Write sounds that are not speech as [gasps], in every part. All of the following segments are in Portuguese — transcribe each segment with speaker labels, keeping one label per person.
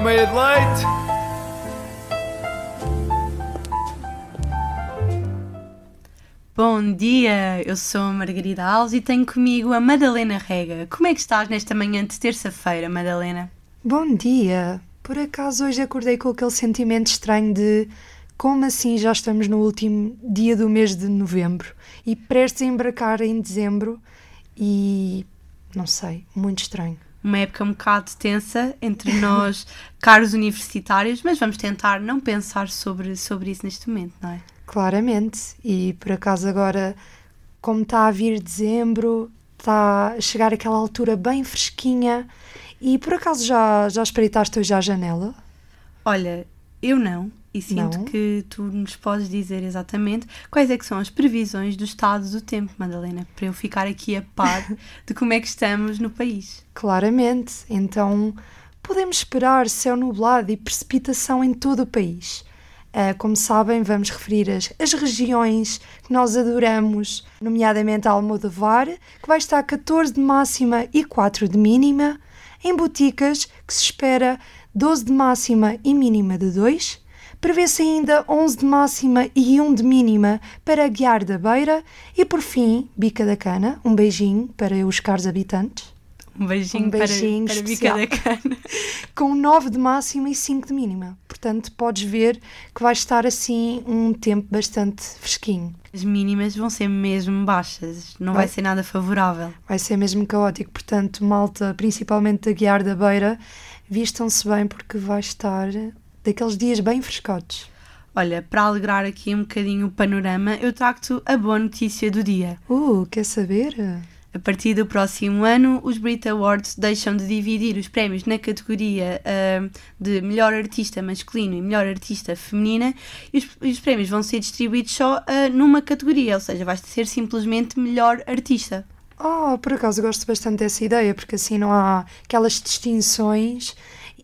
Speaker 1: uma meia de leite.
Speaker 2: Bom dia, eu sou a Margarida Alves e tenho comigo a Madalena Rega. Como é que estás nesta manhã de terça-feira, Madalena?
Speaker 3: Bom dia! Por acaso hoje acordei com aquele sentimento estranho de como assim já estamos no último dia do mês de novembro e prestes a embarcar em dezembro e não sei, muito estranho.
Speaker 2: Uma época um bocado tensa entre [laughs] nós, caros universitários, mas vamos tentar não pensar sobre, sobre isso neste momento, não é?
Speaker 3: Claramente, e por acaso agora, como está a vir dezembro, está a chegar aquela altura bem fresquinha e por acaso já, já espreitaste hoje à janela?
Speaker 2: Olha, eu não, e sinto
Speaker 3: Não?
Speaker 2: que tu nos podes dizer exatamente quais é que são as previsões do estado do tempo, Madalena, para eu ficar aqui a par [laughs] de como é que estamos no país.
Speaker 3: Claramente, então podemos esperar céu nublado e precipitação em todo o país. Ah, como sabem, vamos referir as, as regiões que nós adoramos, nomeadamente a Almodovar, que vai estar a 14 de máxima e 4 de mínima. Em Boticas, que se espera 12 de máxima e mínima de 2. Prevê-se ainda 11 de máxima e 1 de mínima para Guiar da Beira. E por fim, Bica da Cana, um beijinho para os caros habitantes
Speaker 2: Um beijinho,
Speaker 3: Um beijinho
Speaker 2: para, para Bica da. Cana. [laughs]
Speaker 3: com 9 de máxima e 5 de mínima. Portanto, podes ver que vai estar assim um tempo bastante fresquinho.
Speaker 2: As mínimas vão ser mesmo baixas, não vai,
Speaker 3: Vai.
Speaker 2: ser nada favorável.
Speaker 3: Vai ser mesmo caótico. Portanto, malta, principalmente da Guiar da Beira, vistam-se bem porque vai estar daqueles dias bem frescotes.
Speaker 2: Olha, para alegrar aqui um bocadinho o panorama, eu trago-te a boa notícia do dia.
Speaker 3: Uh, quer saber?
Speaker 2: A partir do próximo ano, os Brit Awards deixam de dividir os prémios na categoria ah, de melhor artista masculino e melhor artista feminina e os, e os prémios vão ser distribuídos só ah, numa categoria, ou seja, vai ser simplesmente melhor artista.
Speaker 3: Oh, por acaso gosto bastante dessa ideia, porque assim não há aquelas distinções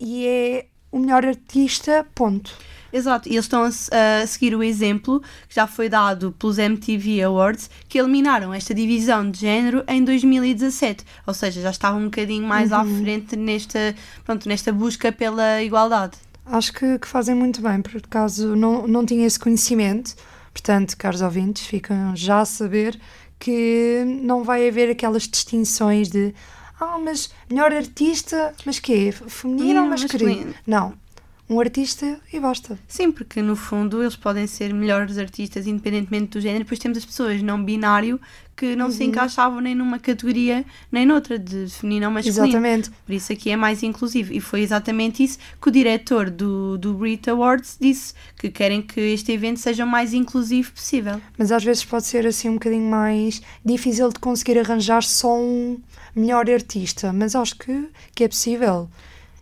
Speaker 3: e é o melhor artista, ponto.
Speaker 2: Exato, e eles estão a, a seguir o exemplo que já foi dado pelos MTV Awards, que eliminaram esta divisão de género em 2017, ou seja, já estavam um bocadinho mais à frente nesta, pronto, nesta busca pela igualdade.
Speaker 3: Acho que, que fazem muito bem, por acaso não, não tinha esse conhecimento. Portanto, caros ouvintes, ficam já a saber que não vai haver aquelas distinções de ah, mas melhor artista, mas quê? Feminino ou masculino?
Speaker 2: masculino?
Speaker 3: Não. Um artista e basta.
Speaker 2: Sim, porque no fundo eles podem ser melhores artistas independentemente do género, depois temos as pessoas não binário que não se encaixavam nem numa categoria nem noutra, de feminino ou masculino.
Speaker 3: Exatamente.
Speaker 2: Por isso aqui é mais inclusivo. E foi exatamente isso que o diretor do, do Brit Awards disse, que querem que este evento seja o mais inclusivo possível.
Speaker 3: Mas às vezes pode ser assim um bocadinho mais difícil de conseguir arranjar só um melhor artista. Mas acho que, que é possível.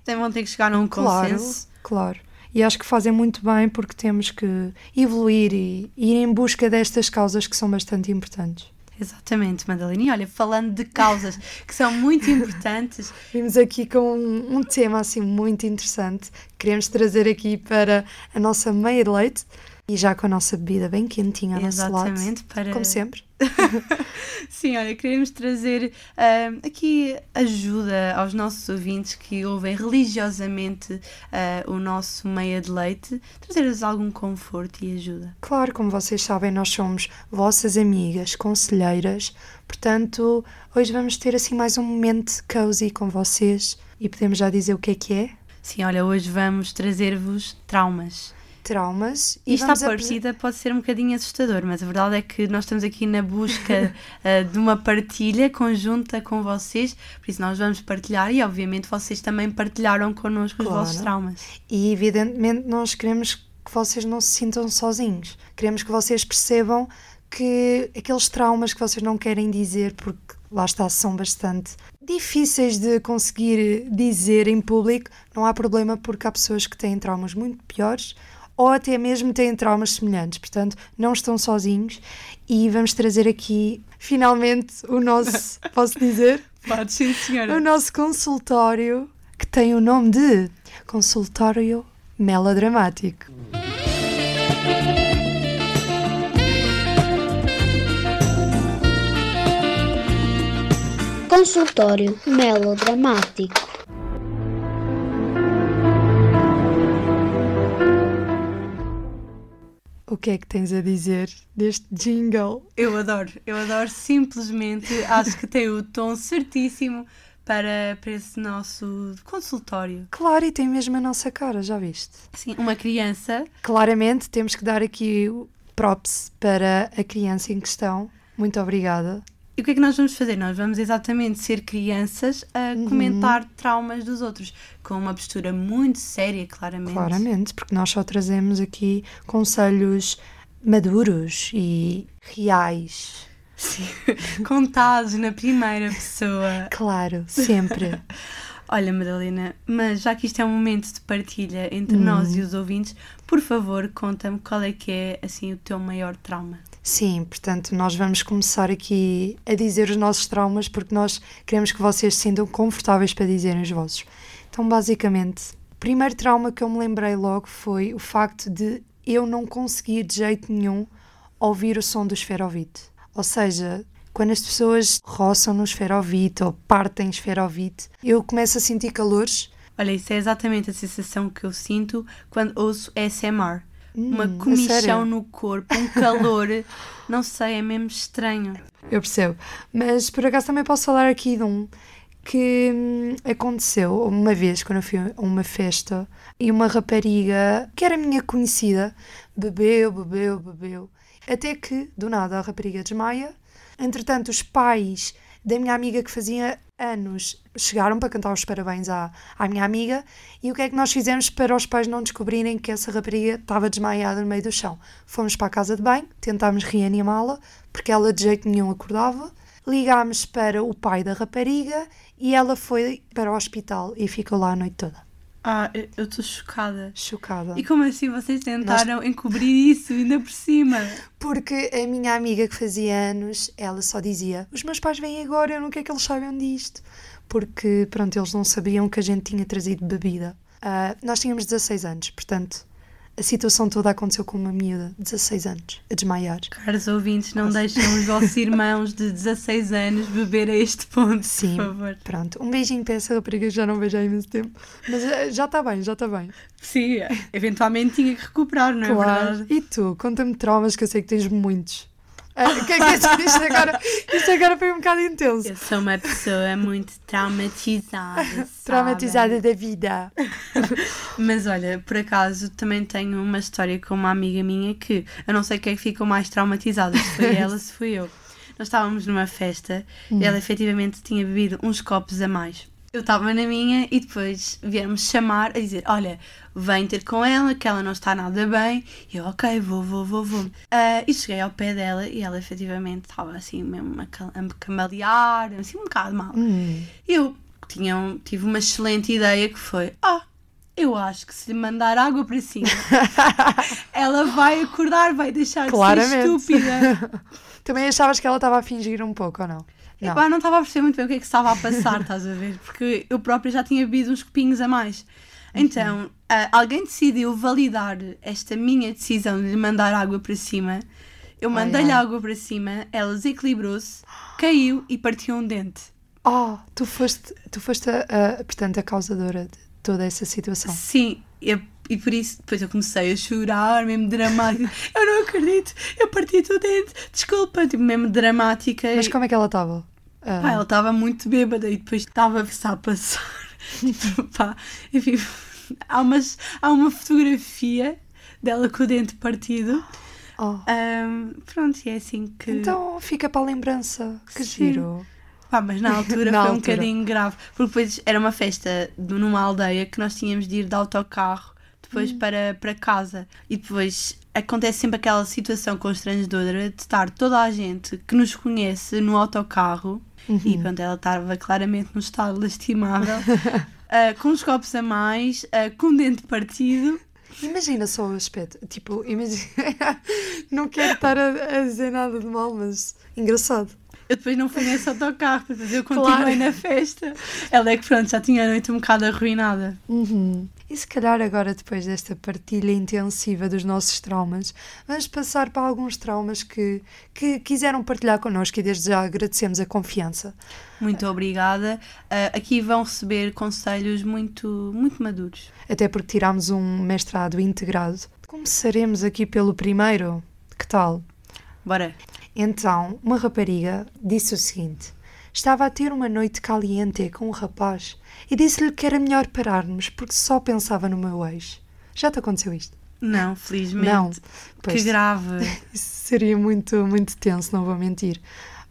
Speaker 2: Então vão ter que chegar a um
Speaker 3: Claro,
Speaker 2: consenso.
Speaker 3: Claro. E acho que fazem muito bem porque temos que evoluir e ir em busca destas causas que são bastante importantes.
Speaker 2: Exatamente, Madalena. E olha, falando de causas que são muito importantes, [laughs]
Speaker 3: Vimos aqui com um, um tema assim muito interessante que queremos trazer aqui para a nossa meia de leite e já com a nossa bebida bem quentinha ao nosso lado.
Speaker 2: exatamente, para
Speaker 3: Como sempre. [laughs]
Speaker 2: Sim, olha, queremos trazer ah, aqui ajuda aos nossos ouvintes que ouvem religiosamente ah, o nosso meia de leite, trazer-lhes algum conforto e ajuda.
Speaker 3: Claro, como vocês sabem, nós somos vossas amigas, conselheiras, portanto, hoje vamos ter assim mais um momento cozy com vocês e podemos já dizer o que é que é?
Speaker 2: Sim, olha, hoje vamos trazer-vos traumas.
Speaker 3: Traumas. E
Speaker 2: Isto à
Speaker 3: apre-
Speaker 2: partida pode ser um bocadinho assustador, mas a verdade é que nós estamos aqui na busca ah, [laughs] de uma partilha conjunta com vocês, por isso nós vamos partilhar e obviamente vocês também partilharam connosco os
Speaker 3: Claro.
Speaker 2: vossos traumas.
Speaker 3: E evidentemente nós queremos que vocês não se sintam sozinhos. Queremos que vocês percebam que aqueles traumas que vocês não querem dizer, porque lá está, são bastante difíceis de conseguir dizer em público, não há problema porque há pessoas que têm traumas muito piores ou até mesmo têm traumas semelhantes. Portanto, não estão sozinhos e vamos trazer aqui finalmente o nosso, [laughs] posso dizer?
Speaker 2: Pode sim, senhora.
Speaker 3: o nosso consultório que tem o nome de Consultório Melodramático.
Speaker 4: Consultório melodramático.
Speaker 3: Que é que tens a dizer deste jingle?
Speaker 2: Eu adoro, eu adoro simplesmente, acho que tem o tom certíssimo para, para esse nosso consultório.
Speaker 3: Claro, e tem mesmo a nossa cara, já viste?
Speaker 2: Sim, uma criança.
Speaker 3: Claramente temos que dar aqui props para a criança em questão. Muito obrigada.
Speaker 2: E o que é que nós vamos fazer? Nós vamos exatamente ser crianças a
Speaker 3: Uhum.
Speaker 2: comentar traumas dos outros, com uma postura muito séria, claramente.
Speaker 3: Claramente, porque nós só trazemos aqui conselhos maduros e reais.
Speaker 2: Sim. [laughs] Contados na primeira pessoa.
Speaker 3: Claro, sempre. [laughs]
Speaker 2: Olha, Madalena, mas já que isto é um momento de partilha entre
Speaker 3: Hum.
Speaker 2: nós e os ouvintes, por favor, conta-me qual é que é assim o teu maior trauma.
Speaker 3: Sim, portanto, nós vamos começar aqui a dizer os nossos traumas porque nós queremos que vocês se sintam confortáveis para dizerem os vossos. Então, basicamente, o primeiro trauma que eu me lembrei logo foi o facto de eu não conseguir de jeito nenhum ouvir o som do esferovite. Ou seja, quando as pessoas roçam no esferovite ou partem esferovite, eu começo a sentir calores.
Speaker 2: Olha, isso é exatamente a sensação que eu sinto quando ouço ASMR. Uma
Speaker 3: Hum,
Speaker 2: comichão no corpo, um calor, [laughs] não sei, é mesmo estranho.
Speaker 3: Eu percebo. Mas por acaso também posso falar aqui de um que hum, aconteceu uma vez quando eu fui a uma festa e uma rapariga que era minha conhecida bebeu, bebeu, bebeu. Até que, do nada, a rapariga desmaia. Entretanto, os pais da minha amiga que fazia anos chegaram para cantar os parabéns à, à minha amiga e o que é que nós fizemos para os pais não descobrirem que essa rapariga estava desmaiada no meio do chão? Fomos para a casa de banho, tentámos reanimá-la porque ela de jeito nenhum acordava, ligámos para o pai da rapariga e ela foi para o hospital e ficou lá a noite toda.
Speaker 2: Ah, eu- estou chocada.
Speaker 3: Chocada.
Speaker 2: E como assim vocês tentaram encobrir isso ainda por cima?
Speaker 3: Porque a minha amiga que fazia anos, ela só dizia: Os meus pais vêm agora, eu não quero que eles saibam disto. Porque, pronto, eles não sabiam que a gente tinha trazido bebida. Ah, nós tínhamos 16 anos, portanto, a situação toda aconteceu com uma miúda de 16 anos, a desmaiar.
Speaker 2: Caros ouvintes, não deixem os vossos irmãos de 16 anos beber a este ponto,
Speaker 3: Sim.
Speaker 2: por favor.
Speaker 3: Pronto, um beijinho para essa rapariga que já não vejo há imenso tempo. Mas ah, já está bem, já está bem.
Speaker 2: Sim, eventualmente tinha que recuperar, não é
Speaker 3: claro.
Speaker 2: verdade?
Speaker 3: E tu, conta-me traumas que eu sei que tens muitos. O que é que é isto? Isto agora, isto agora foi um bocado intenso.
Speaker 2: Eu sou uma pessoa muito traumatizada. [laughs] sabem?
Speaker 3: Traumatizada da vida. [laughs]
Speaker 2: Mas olha, por acaso também tenho uma história com uma amiga minha que eu não sei quem é que ficou mais traumatizada, se foi ela, se fui eu. Nós estávamos numa festa
Speaker 3: Hum.
Speaker 2: e ela efetivamente tinha bebido uns copos a mais. Eu estava na minha e depois vieram-me chamar a dizer: Olha, vem ter com ela, que ela não está nada bem. E eu, ok, vou, vou, vou, vou. Ah, e cheguei ao pé dela e ela efetivamente estava assim mesmo a me cambalear, assim um bocado mal.
Speaker 3: Hum.
Speaker 2: Eu tinha, tive uma excelente ideia que foi: Ah, eu acho que se lhe mandar água para cima, [laughs] ela vai acordar, vai deixar de ser
Speaker 3: Claramente.
Speaker 2: estúpida. [laughs]
Speaker 3: Também achavas que ela estava a fingir um pouco ou não? Não.
Speaker 2: Epá, não estava a perceber muito bem o que é que estava a passar, estás a ver? Porque eu própria já tinha bebido uns copinhos a mais. Então, ah, alguém decidiu validar esta minha decisão de lhe mandar água para cima. Eu mandei-lhe
Speaker 3: ai.
Speaker 2: água para cima, ela desequilibrou-se, caiu e partiu um dente.
Speaker 3: Oh, tu foste, tu foste a, a, portanto, a causadora de toda essa situação.
Speaker 2: Sim, e, e por isso depois eu comecei a chorar, mesmo dramática. [laughs] Eu não acredito, eu parti o dente, desculpa, tipo, mesmo dramática.
Speaker 3: Mas como é que ela estava? Ah,
Speaker 2: Pá, ela estava muito bêbada e depois estava-se a passar. [laughs] Tipo, pá, enfim, há, umas, há uma fotografia dela com o dente partido.
Speaker 3: oh.
Speaker 2: Ahm, pronto, e é assim que.
Speaker 3: Então fica para a lembrança. Que
Speaker 2: Sim.
Speaker 3: giro.
Speaker 2: Pá, mas na [laughs] altura
Speaker 3: Na
Speaker 2: foi um
Speaker 3: altura.
Speaker 2: bocadinho grave, porque depois era uma festa de- numa aldeia que nós tínhamos de ir de autocarro depois
Speaker 3: Hum.
Speaker 2: para, para casa. E depois acontece sempre aquela situação constrangedora de estar toda a gente que nos conhece no autocarro
Speaker 3: Uhum.
Speaker 2: e pronto, ela estava claramente num estado lastimável, ah, [laughs] com os copos a mais, ah, com o dente partido.
Speaker 3: Imagina só o aspecto. Tipo, imagina. [laughs] não quero estar a, a dizer nada de mal, mas engraçado.
Speaker 2: Eu depois não fui nesse autocarro, mas eu continuei
Speaker 3: Claro.
Speaker 2: na festa. Ela é que pronto, já tinha a noite um bocado arruinada.
Speaker 3: Uhum. E se calhar agora, depois desta partilha intensiva dos nossos traumas, vamos passar para alguns traumas que, que quiseram partilhar connosco e desde já agradecemos a confiança.
Speaker 2: Muito obrigada. Ah, aqui vão receber conselhos muito, muito maduros.
Speaker 3: Até porque tirámos um mestrado integrado. Começaremos aqui pelo primeiro. Que tal?
Speaker 2: Bora.
Speaker 3: Então, uma rapariga disse o seguinte: estava a ter uma noite caliente com um rapaz e disse-lhe que era melhor pararmos porque só pensava no meu ex. Já te aconteceu isto?
Speaker 2: Não, felizmente.
Speaker 3: Não.
Speaker 2: Que
Speaker 3: Pois,
Speaker 2: grave. [laughs]
Speaker 3: isso seria muito, muito tenso, não vou mentir.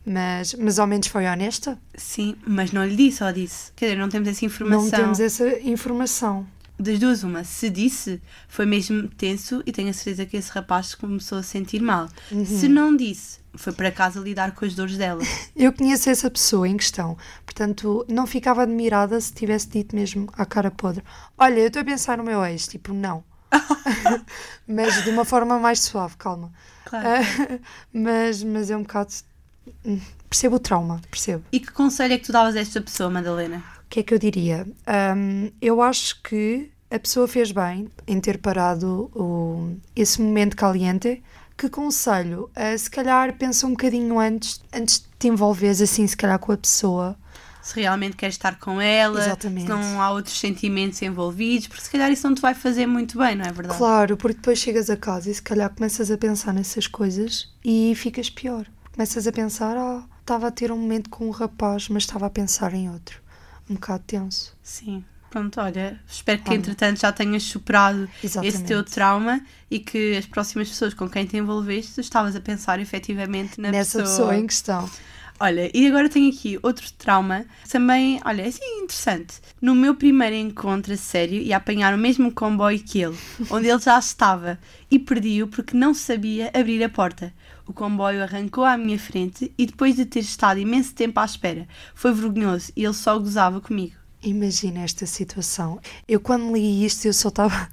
Speaker 3: Mas, mas ao menos foi honesta.
Speaker 2: Sim, mas não lhe disse, ou disse. Quer dizer, não temos essa informação.
Speaker 3: Não temos essa informação.
Speaker 2: Das duas, uma. Se disse, foi mesmo tenso e tenho a certeza que esse rapaz começou a sentir mal.
Speaker 3: Uhum.
Speaker 2: Se não disse, foi para casa lidar com as dores dela. [laughs]
Speaker 3: Eu conheço essa pessoa em questão, portanto não ficava admirada se tivesse dito mesmo à cara podre: Olha, eu estou a pensar no meu ex, tipo, não. [laughs] [laughs] mas de uma forma mais suave, calma.
Speaker 2: Claro.
Speaker 3: Ah, mas, mas é um bocado. hum, Percebo o trauma, percebo.
Speaker 2: E que conselho é que tu davas a esta pessoa, Madalena?
Speaker 3: O que é que eu diria? Hum, eu acho que a pessoa fez bem em ter parado o, esse momento caliente. Que conselho? Ah, se calhar pensa um bocadinho antes, antes de te envolveres assim, se calhar com a pessoa.
Speaker 2: Se realmente queres estar com ela,
Speaker 3: Exatamente.
Speaker 2: se não há outros sentimentos envolvidos, porque se calhar isso não te vai fazer muito bem, não é verdade?
Speaker 3: Claro, porque depois chegas a casa e se calhar começas a pensar nessas coisas e ficas pior. Começas a pensar, ah, estava a ter um momento com um rapaz, mas estava a pensar em outro. Um bocado tenso.
Speaker 2: Sim. Pronto, olha, espero que
Speaker 3: Olha.
Speaker 2: entretanto já tenhas superado
Speaker 3: Exatamente.
Speaker 2: esse teu trauma e que as próximas pessoas com quem te envolveste, estavas a pensar efetivamente na
Speaker 3: Nessa
Speaker 2: pessoa.
Speaker 3: pessoa em questão.
Speaker 2: Olha, e agora tenho aqui outro trauma, também, olha, assim interessante. No meu primeiro encontro a sério, ia apanhar o mesmo comboio que ele, onde ele já estava, e perdi-o porque não sabia abrir a porta. O comboio arrancou à minha frente e depois de ter estado imenso tempo à espera, foi vergonhoso e ele só gozava comigo.
Speaker 3: Imagina esta situação. Eu quando li isto, eu só estava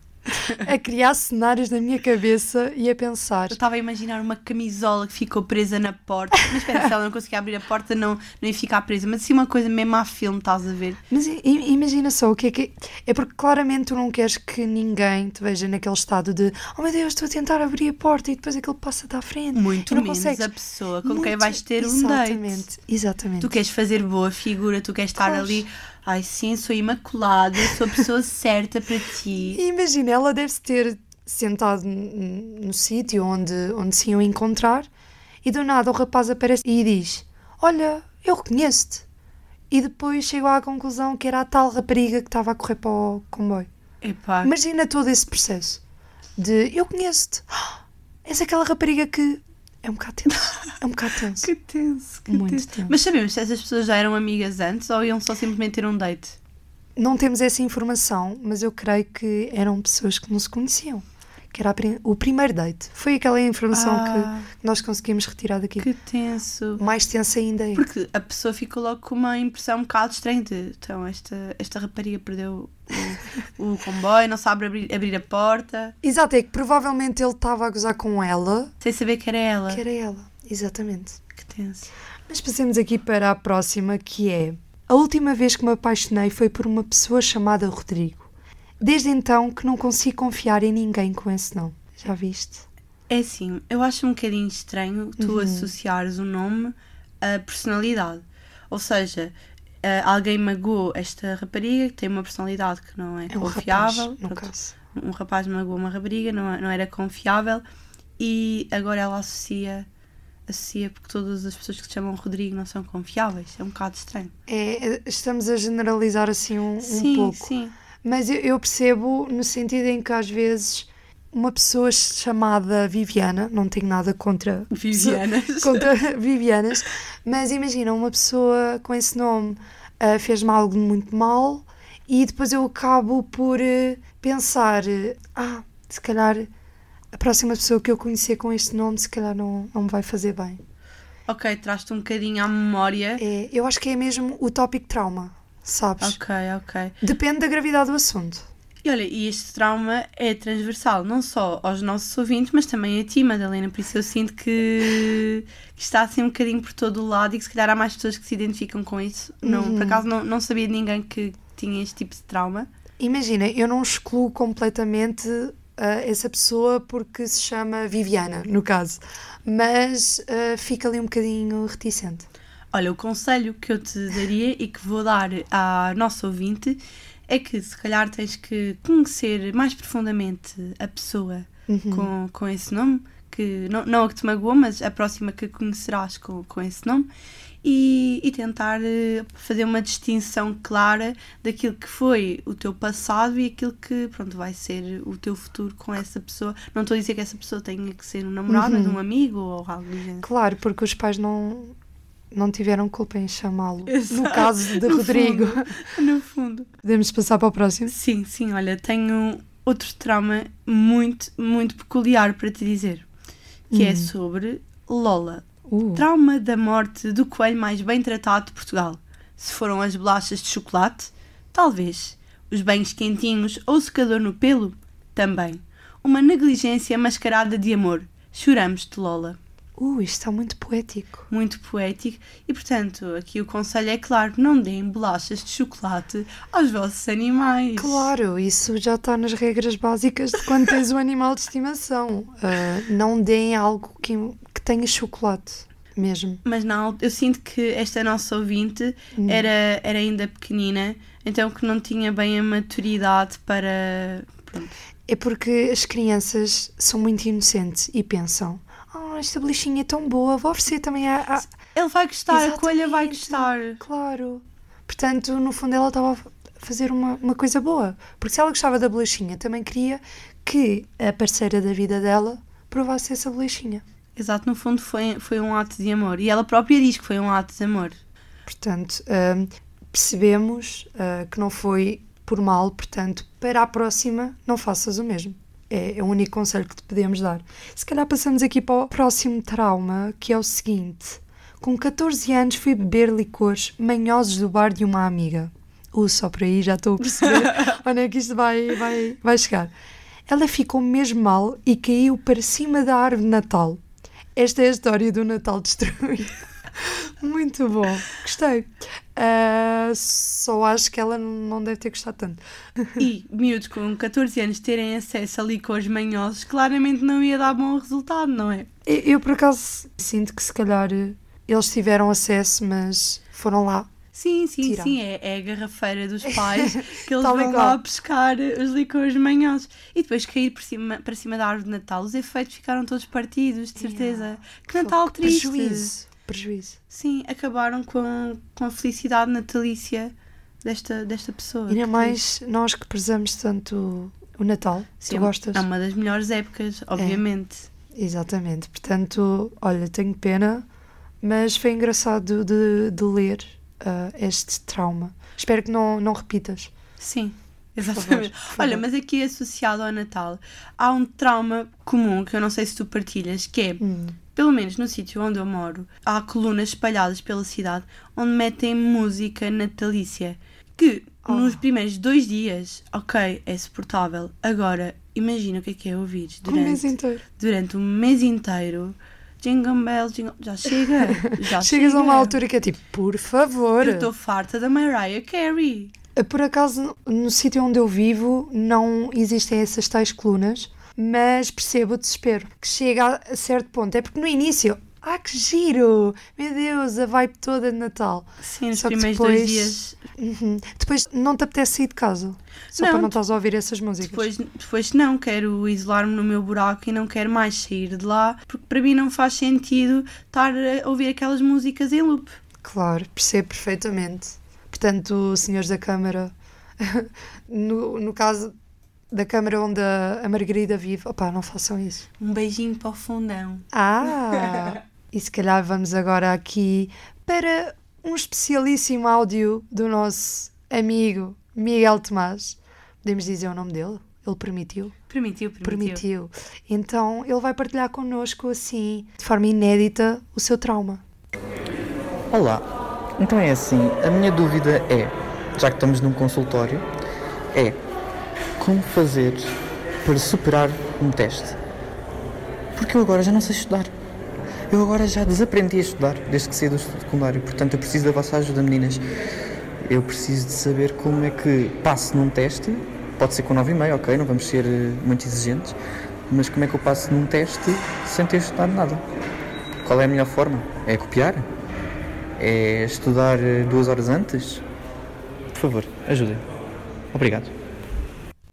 Speaker 3: a criar cenários na minha cabeça e a pensar.
Speaker 2: Eu estava a imaginar uma camisola que ficou presa na porta, mas espera, se ela não conseguia abrir a porta, não, não ia ficar presa, mas assim uma coisa mesmo a filme, estás a ver?
Speaker 3: Mas imagina só o que é que. É porque claramente tu não queres que ninguém te veja naquele estado de oh meu Deus, estou a tentar abrir a porta e depois aquele passa-te à frente.
Speaker 2: Muito
Speaker 3: não
Speaker 2: menos
Speaker 3: consegues.
Speaker 2: a pessoa com quem
Speaker 3: Muito-
Speaker 2: vais ter um date.
Speaker 3: Exatamente, exatamente.
Speaker 2: Tu queres fazer boa figura, tu queres estar
Speaker 3: Claro.
Speaker 2: ali, ai sim, sou imaculada, sou a pessoa [laughs] certa para ti.
Speaker 3: E Imagina, ela deve-se ter sentado no sítio onde, onde se iam encontrar e do nada o rapaz aparece e diz: Olha, eu reconheço-te. E depois chegou à conclusão que era a tal rapariga que estava a correr para o comboio.
Speaker 2: Epá,
Speaker 3: Imagina todo esse processo de eu conheço-te. [gasps] És aquela rapariga que. É um bocado tenso. É um bocado tenso.
Speaker 2: que tenso, que
Speaker 3: Muito
Speaker 2: tenso.
Speaker 3: tenso.
Speaker 2: Mas sabemos se essas pessoas já eram amigas antes ou iam só simplesmente ter um date?
Speaker 3: Não temos essa informação, mas eu creio que eram pessoas que não se conheciam. Que era prim- o primeiro date. Foi aquela informação
Speaker 2: Ah.
Speaker 3: que nós conseguimos retirar daqui.
Speaker 2: Que tenso.
Speaker 3: Mais tensa ainda é.
Speaker 2: Porque a pessoa ficou logo com uma impressão um bocado estranha de então esta, esta rapariga perdeu o, o comboio, não sabe abrir, abrir a porta,
Speaker 3: Exato, é que provavelmente ele estava a gozar com ela,
Speaker 2: sem saber que era ela.
Speaker 3: que era ela. Exatamente.
Speaker 2: Que tenso.
Speaker 3: Mas passemos aqui para a próxima, que é a última vez que me apaixonei foi por uma pessoa chamada Rodrigo. Desde então que não consigo confiar em ninguém com esse nome. Já viste?
Speaker 2: É assim, eu acho um bocadinho estranho tu
Speaker 3: Uhum.
Speaker 2: associares o nome à personalidade. Ou seja, eh, alguém magoou esta rapariga que tem uma personalidade que não é,
Speaker 3: É um
Speaker 2: confiável.
Speaker 3: rapaz,
Speaker 2: Pronto, um rapaz magoou uma rapariga, não, não era confiável e agora ela associa, associa porque todas as pessoas que se chamam Rodrigo não são confiáveis. É um bocado estranho.
Speaker 3: É, é, estamos a generalizar assim um, um
Speaker 2: sim,
Speaker 3: pouco.
Speaker 2: sim.
Speaker 3: Mas eu, eu percebo no sentido em que às vezes uma pessoa chamada Viviana, não tenho nada contra
Speaker 2: Vivianas. [laughs]
Speaker 3: contra Vivianas, mas imagina, uma pessoa com esse nome ah, fez-me algo muito mal e depois eu acabo por eh, pensar, eh, ah, se calhar a próxima pessoa que eu conhecer com este nome, se calhar não, não me vai fazer bem.
Speaker 2: Ok, traz-te um bocadinho à memória.
Speaker 3: É, eu acho que é mesmo o tópico trauma, sabes?
Speaker 2: Ok, ok.
Speaker 3: Depende da gravidade do assunto.
Speaker 2: E olha, e este trauma é transversal não só aos nossos ouvintes, mas também a ti, Madalena. Por isso eu sinto que, que está assim um bocadinho por todo o lado e que se calhar há mais pessoas que se identificam com isso. Não,
Speaker 3: Uhum.
Speaker 2: por acaso não, não sabia de ninguém que tinha este tipo de trauma.
Speaker 3: Imagina, eu não excluo completamente ah, essa pessoa porque se chama Viviana, no caso, mas ah, fica ali um bocadinho reticente.
Speaker 2: Olha, o conselho que eu te daria e que vou dar à nossa ouvinte é que se calhar tens que conhecer mais profundamente a pessoa com, com esse nome, que não, não a que te magoou, mas a próxima que conhecerás com, com esse nome, e, e tentar eh, fazer uma distinção clara daquilo que foi o teu passado e aquilo que pronto, vai ser o teu futuro com essa pessoa. Não estou a dizer que essa pessoa tenha que ser um namorado, mas um amigo ou algo do género.
Speaker 3: Claro, porque os pais não, não tiveram culpa em chamá-lo. No caso de
Speaker 2: No
Speaker 3: Rodrigo.
Speaker 2: No fundo.
Speaker 3: Podemos passar para o próximo?
Speaker 2: Sim, sim, olha, tenho outro trauma muito, muito peculiar para te dizer, que é sobre Lola.
Speaker 3: Uh,
Speaker 2: Trauma da morte do coelho mais bem tratado de Portugal. Se foram as bolachas de chocolate, talvez. Os banhos quentinhos ou o secador no pelo, também. Uma negligência mascarada de amor. Choramos de Lola.
Speaker 3: Uh, isto está muito poético.
Speaker 2: Muito poético. E, portanto, aqui o conselho é claro, não deem bolachas de chocolate aos vossos animais.
Speaker 3: Claro, isso já está nas regras básicas de quando tens um animal de estimação. Ah, não deem algo que, que tenha chocolate, mesmo.
Speaker 2: Mas não, eu sinto que esta nossa ouvinte era, era ainda pequenina, então que não tinha bem a maturidade para. Pronto.
Speaker 3: É porque as crianças são muito inocentes e pensam: Ah, esta belichinha é tão boa, vou oferecer também a. a-"
Speaker 2: Ele vai gostar, a coelha vai
Speaker 3: Exatamente.
Speaker 2: gostar.
Speaker 3: Claro. Portanto, no fundo, ela estava a fazer uma, uma coisa boa. Porque se ela gostava da bolachinha, também queria que a parceira da vida dela provasse essa bolachinha.
Speaker 2: Exato, no fundo foi, foi um ato de amor. E ela própria diz que foi um ato de amor.
Speaker 3: Portanto, hum, percebemos ah, que não foi por mal, portanto, para a próxima, não faças o mesmo. É, é o único conselho que te podemos dar. Se calhar passamos aqui para o próximo trauma, que é o seguinte: com 14 anos fui beber licores manhosos do bar de uma amiga. Uh, só por aí já estou a perceber [laughs] onde é que isto vai, vai, vai chegar. Ela ficou mesmo mal e caiu para cima da árvore de Natal. Esta é a história do Natal destruído. [laughs] Muito bom, gostei. Ah, só acho que ela não deve ter gostado tanto.
Speaker 2: E miúdos com 14 anos terem acesso a licores manhosos, claramente não ia dar bom resultado, não é?
Speaker 3: Eu, eu, por acaso sinto que se calhar eh, eles tiveram acesso, mas foram lá.
Speaker 2: Sim, sim,
Speaker 3: Tirar.
Speaker 2: sim, é, é a garrafeira dos pais [laughs] que eles vão lá pescar os licores manhosos. E depois cair por cima, para cima da árvore de Natal, os efeitos ficaram todos partidos, de certeza. Que Natal
Speaker 3: Fogo,
Speaker 2: triste.
Speaker 3: Prejuízo. Prejuízo.
Speaker 2: Sim, acabaram com, com a felicidade natalícia desta, desta pessoa.
Speaker 3: Ainda mais nós que prezamos tanto o Natal.
Speaker 2: Sim,
Speaker 3: tu gostas?
Speaker 2: É uma das melhores épocas, obviamente.
Speaker 3: Exatamente. Portanto, olha, tenho pena, mas foi engraçado de, de ler ah, este trauma. Espero que não, não repitas.
Speaker 2: Sim,
Speaker 3: favor,
Speaker 2: exatamente.
Speaker 3: por favor.
Speaker 2: Olha, mas aqui associado ao Natal, há um trauma comum que eu não sei se tu partilhas, que é,
Speaker 3: Hum.
Speaker 2: Pelo menos no sítio onde eu moro, há colunas espalhadas pela cidade onde metem música natalícia. Que
Speaker 3: Oh.
Speaker 2: nos primeiros dois dias, ok, é suportável. Agora, imagina o que é que é ouvir
Speaker 3: Um mês
Speaker 2: durante,
Speaker 3: inteiro.
Speaker 2: durante um mês inteiro. Jingle bells, jingle... já chega. Já [laughs]
Speaker 3: Chegas a uma
Speaker 2: chega.
Speaker 3: altura que é tipo, por favor.
Speaker 2: Eu estou farta da Mariah Carey.
Speaker 3: Por acaso, no, no sítio onde eu vivo, não existem essas tais colunas, mas percebo o desespero que chega a, certo ponto. É porque no início, ah, que giro! Meu Deus, a vibe toda de Natal.
Speaker 2: Sim, nos
Speaker 3: Só
Speaker 2: primeiros
Speaker 3: depois-
Speaker 2: dois dias
Speaker 3: Uhum. Depois não te apetece sair de casa, só
Speaker 2: Não,
Speaker 3: para não estás a ouvir essas músicas.
Speaker 2: Depois, depois não, quero isolar-me no meu buraco e não quero mais sair de lá, porque para mim não faz sentido estar a ouvir aquelas músicas em loop.
Speaker 3: Claro, percebo perfeitamente. Portanto, senhores da Câmara, [laughs] no, no caso da Câmara onde a, Margarida vive, opá, não façam isso.
Speaker 2: Um beijinho para o fundão.
Speaker 3: Ah! [laughs] e se calhar vamos agora aqui para um especialíssimo áudio do nosso amigo Miguel Tomás. Podemos dizer o nome dele? Ele permitiu?
Speaker 2: Permitiu, permitiu.
Speaker 3: Permitiu. Então ele vai partilhar connosco assim, de forma inédita, o seu trauma.
Speaker 1: Olá, então é assim, a minha dúvida é, já que estamos num consultório, é como fazer para superar um teste. Porque eu agora já não sei estudar. Eu agora já desaprendi a estudar desde que saí do secundário. Portanto, eu preciso da vossa ajuda, meninas. Eu preciso de saber como é que passo num teste. Pode ser com 9,5, ok, não vamos ser eh, muito exigentes. Mas como é que eu passo num teste sem ter estudado nada? Qual é a melhor forma? É copiar? É estudar eh, duas horas antes? Por favor, ajudem. Obrigado.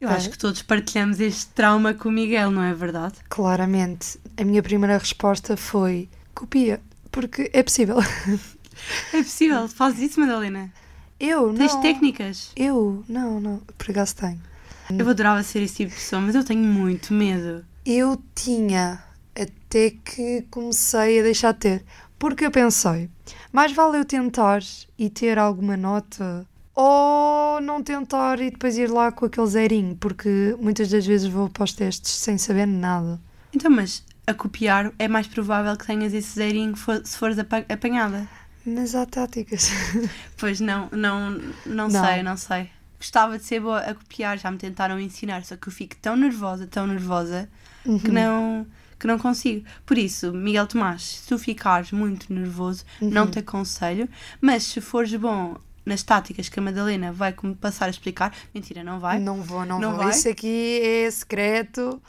Speaker 2: Eu acho que todos partilhamos este trauma com o Miguel, não é verdade?
Speaker 3: Claramente. A minha primeira resposta foi copia, porque é possível. [laughs]
Speaker 2: É possível, fazes isso, Madalena?
Speaker 3: Eu
Speaker 2: Tens
Speaker 3: não.
Speaker 2: técnicas?
Speaker 3: Eu não, não. Por acaso tenho.
Speaker 2: Eu adorava ser esse tipo de pessoa, mas eu tenho muito medo.
Speaker 3: Eu tinha até que comecei a deixar de ter. Porque eu pensei, mais vale eu tentar e ter alguma nota ou não tentar e depois ir lá com aquele zerinho, porque muitas das vezes vou para os testes sem saber nada.
Speaker 2: Então, mas a copiar é mais provável que tenhas esse zerinho se fores apa- apanhada.
Speaker 3: Mas há táticas. [laughs]
Speaker 2: Pois não, não, não,
Speaker 3: Não.
Speaker 2: sei, não sei. Gostava de ser boa a copiar, já me tentaram ensinar, só que eu fico tão nervosa, tão nervosa, que não que não consigo. Por isso, Miguel Tomás, se tu ficares muito nervoso, não te aconselho, mas se fores bom nas táticas que a Madalena vai passar a explicar, mentira, não vai.
Speaker 3: Não vou, não,
Speaker 2: Não
Speaker 3: vou.
Speaker 2: vai?
Speaker 3: Isso aqui é secreto.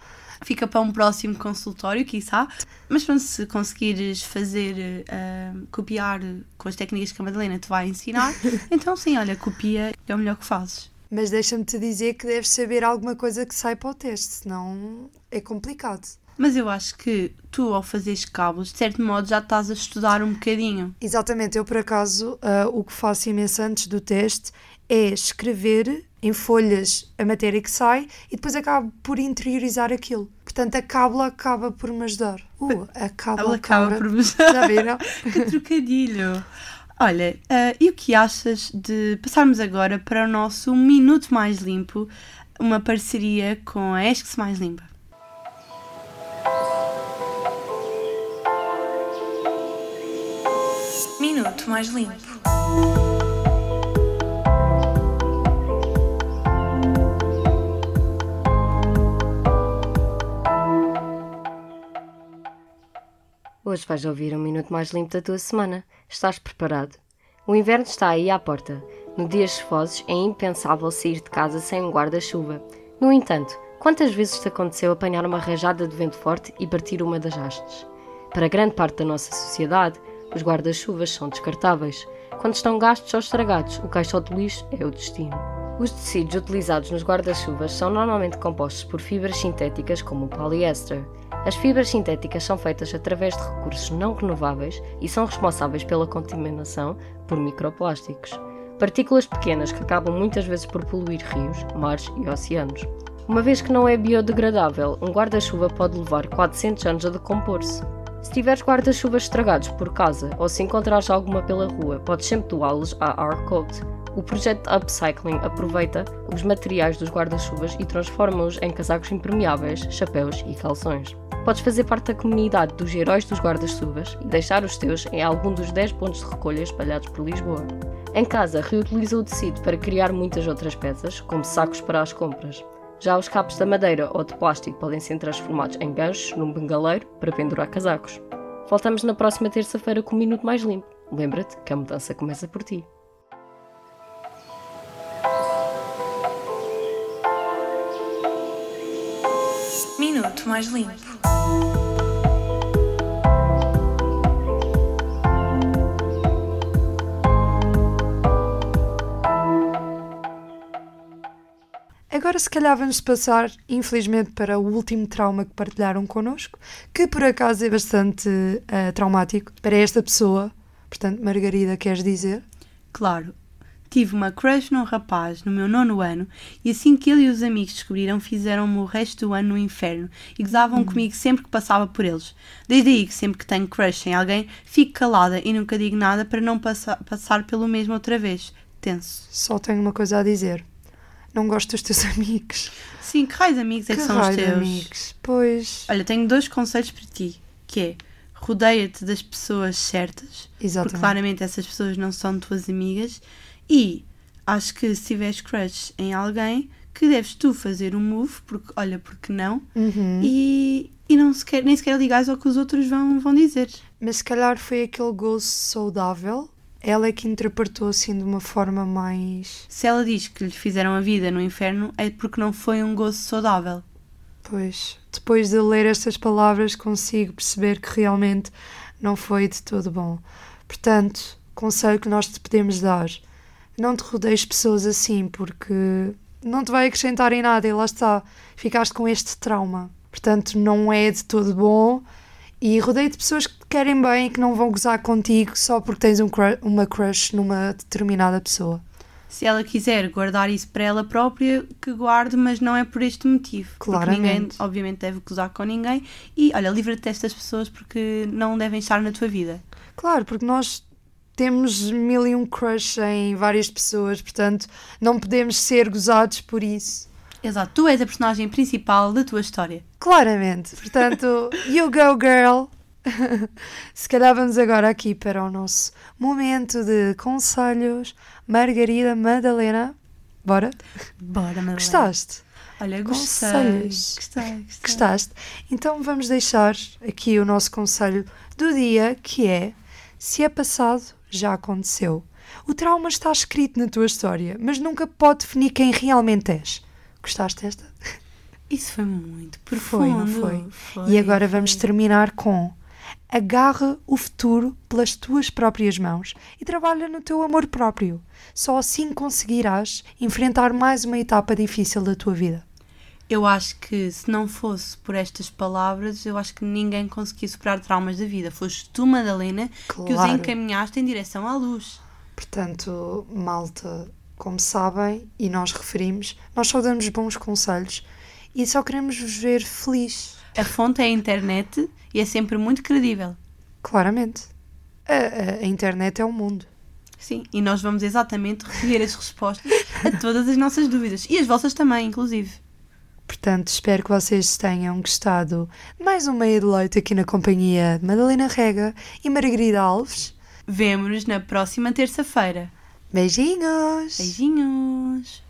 Speaker 2: Fica para um próximo consultório, quiçá. Mas pronto, se conseguires fazer, ah, copiar com as técnicas que a Madalena te vai ensinar, [laughs] então sim, olha, copia é o melhor que fazes.
Speaker 3: Mas deixa-me te dizer que deves saber alguma coisa que sai para o teste, senão é complicado.
Speaker 2: Mas eu acho que tu, ao fazeres cabos, de certo modo já estás a estudar um bocadinho.
Speaker 3: Exatamente, eu por acaso ah, o que faço imenso antes do teste é escrever em folhas a matéria que sai e depois acabo por interiorizar aquilo. Portanto, a cábula acaba por me ajudar. Uh, a cábula
Speaker 2: acaba por me [laughs]
Speaker 3: Já viram?
Speaker 2: Que trocadilho! Olha, ah, e o que achas de passarmos agora para o nosso Minuto Mais Limpo, uma parceria com a Esques Mais Limpa? Minuto Mais Limpo.
Speaker 4: Hoje vais ouvir um minuto mais limpo da tua semana. Estás preparado? O inverno está aí à porta. No dias chuvosos é impensável sair de casa sem um guarda-chuva. No entanto, quantas vezes te aconteceu apanhar uma rajada de vento forte e partir uma das hastes? Para grande parte da nossa sociedade, os guarda-chuvas são descartáveis. Quando estão gastos ou estragados, o caixote de lixo é o destino. Os tecidos utilizados nos guarda-chuvas são normalmente compostos por fibras sintéticas como o poliéster. As fibras sintéticas são feitas através de recursos não renováveis e são responsáveis pela contaminação por microplásticos. Partículas pequenas que acabam muitas vezes por poluir rios, mares e oceanos. Uma vez que não é biodegradável, um guarda-chuva pode levar 400 anos a decompor-se. Se tiveres guarda-chuvas estragados por casa ou se encontrares alguma pela rua, podes sempre doá-los à Arcoat. O projeto Upcycling aproveita os materiais dos guarda-chuvas e transforma-os em casacos impermeáveis, chapéus e calções. Podes fazer parte da comunidade dos heróis dos guarda-chuvas e deixar os teus em algum dos 10 pontos de recolha espalhados por Lisboa. Em casa, reutiliza o tecido para criar muitas outras peças, como sacos para as compras. Já os cabos da madeira ou de plástico podem ser transformados em ganchos num bengaleiro para pendurar casacos. Voltamos na próxima terça-feira com um minuto mais limpo. Lembra-te que a mudança começa por ti.
Speaker 2: Minuto Mais Limpo.
Speaker 3: Agora, se calhar, vamos passar, infelizmente, para o último trauma que partilharam connosco, que por acaso é bastante ah, traumático para esta pessoa. Portanto, Margarida, queres dizer?
Speaker 2: Claro, tive uma crush num rapaz no meu nono ano e assim que ele e os amigos descobriram, fizeram-me o resto do ano no inferno e gozavam comigo sempre que passava por eles. Desde aí que sempre que tenho crush em alguém, fico calada e nunca digo nada para não passa passar pelo mesmo outra vez. Tenso.
Speaker 3: Só tenho uma coisa a dizer. Não gosto dos teus [laughs] amigos.
Speaker 2: Sim, que raios amigos é que,
Speaker 3: que
Speaker 2: são os teus?
Speaker 3: amigos. Pois.
Speaker 2: Olha, tenho dois conselhos para ti, que é rodeia-te das pessoas certas, porque
Speaker 3: Exatamente.
Speaker 2: claramente essas pessoas não são tuas amigas, e acho que se tiveres crush em alguém, que deves tu fazer um move, porque olha, porque não,
Speaker 3: Uhum.
Speaker 2: e, e não sequer, nem sequer ligares ao que os outros vão, vão dizer.
Speaker 3: Mas se calhar foi aquele gozo saudável. Ela é que interpretou assim de uma forma mais.
Speaker 2: Se ela diz que lhe fizeram a vida no inferno, é porque não foi um gozo saudável.
Speaker 3: Pois, depois de ler estas palavras, consigo perceber que realmente não foi de todo bom. Portanto, conselho que nós te podemos dar: não te rodeies de pessoas assim, porque não te vai acrescentar em nada e lá está, ficaste com este trauma. Portanto, não é de todo bom. E rodeie de pessoas que te querem bem e que não vão gozar contigo só porque tens um cru- uma crush numa determinada pessoa.
Speaker 2: Se ela quiser guardar isso para ela própria, que guarde, mas não é por este motivo. Porque ninguém,
Speaker 3: Claramente.
Speaker 2: obviamente, deve gozar com ninguém. E olha, livra-te destas pessoas porque não devem estar na tua vida.
Speaker 3: Claro, porque nós temos mil e um crush em várias pessoas, portanto, não podemos ser gozados por isso.
Speaker 2: Exato, tu és a personagem principal da tua história.
Speaker 3: Claramente. Portanto, [laughs] you go, girl. Se calhar vamos agora aqui para o nosso momento de conselhos. Margarida Madalena. Bora?
Speaker 2: Bora, Madalena.
Speaker 3: Gostaste?
Speaker 2: Olha, gostei.
Speaker 3: Conselhos.
Speaker 2: Gostei, gostei.
Speaker 3: Gostaste? Então vamos deixar aqui o nosso conselho do dia, que é: se é passado, já aconteceu. O trauma está escrito na tua história, mas nunca pode definir quem realmente és. Gostaste desta?
Speaker 2: Isso foi muito
Speaker 3: Foi,
Speaker 2: profundo.
Speaker 3: não foi?
Speaker 2: Foi,
Speaker 3: e agora vamos
Speaker 2: foi.
Speaker 3: terminar com: agarra o futuro pelas tuas próprias mãos e trabalha no teu amor próprio. Só assim conseguirás enfrentar mais uma etapa difícil da tua vida.
Speaker 2: Eu acho que se não fosse por estas palavras, eu acho que ninguém conseguia superar traumas da vida. Foste tu, Madalena, que os
Speaker 3: Claro.
Speaker 2: encaminhaste em direção à luz.
Speaker 3: Portanto, malta, como sabem, e nós referimos, nós só damos bons conselhos e só queremos vos ver feliz.
Speaker 2: A fonte é a internet e é sempre muito credível.
Speaker 3: Claramente. A, a- a internet é o mundo.
Speaker 2: Sim, e nós vamos exatamente recolher as respostas a todas as nossas dúvidas. E as vossas também, inclusive.
Speaker 3: Portanto, espero que vocês tenham gostado de mais um meia de leite aqui na companhia de Madalena Rega e Margarida Alves.
Speaker 2: Vemo-nos na próxima terça-feira.
Speaker 3: Beijinhos!
Speaker 2: Beijinhos!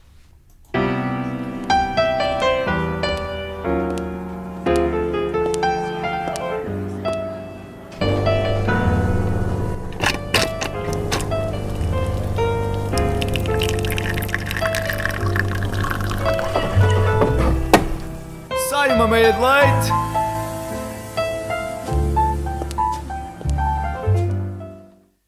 Speaker 5: Sai uma meia de leite!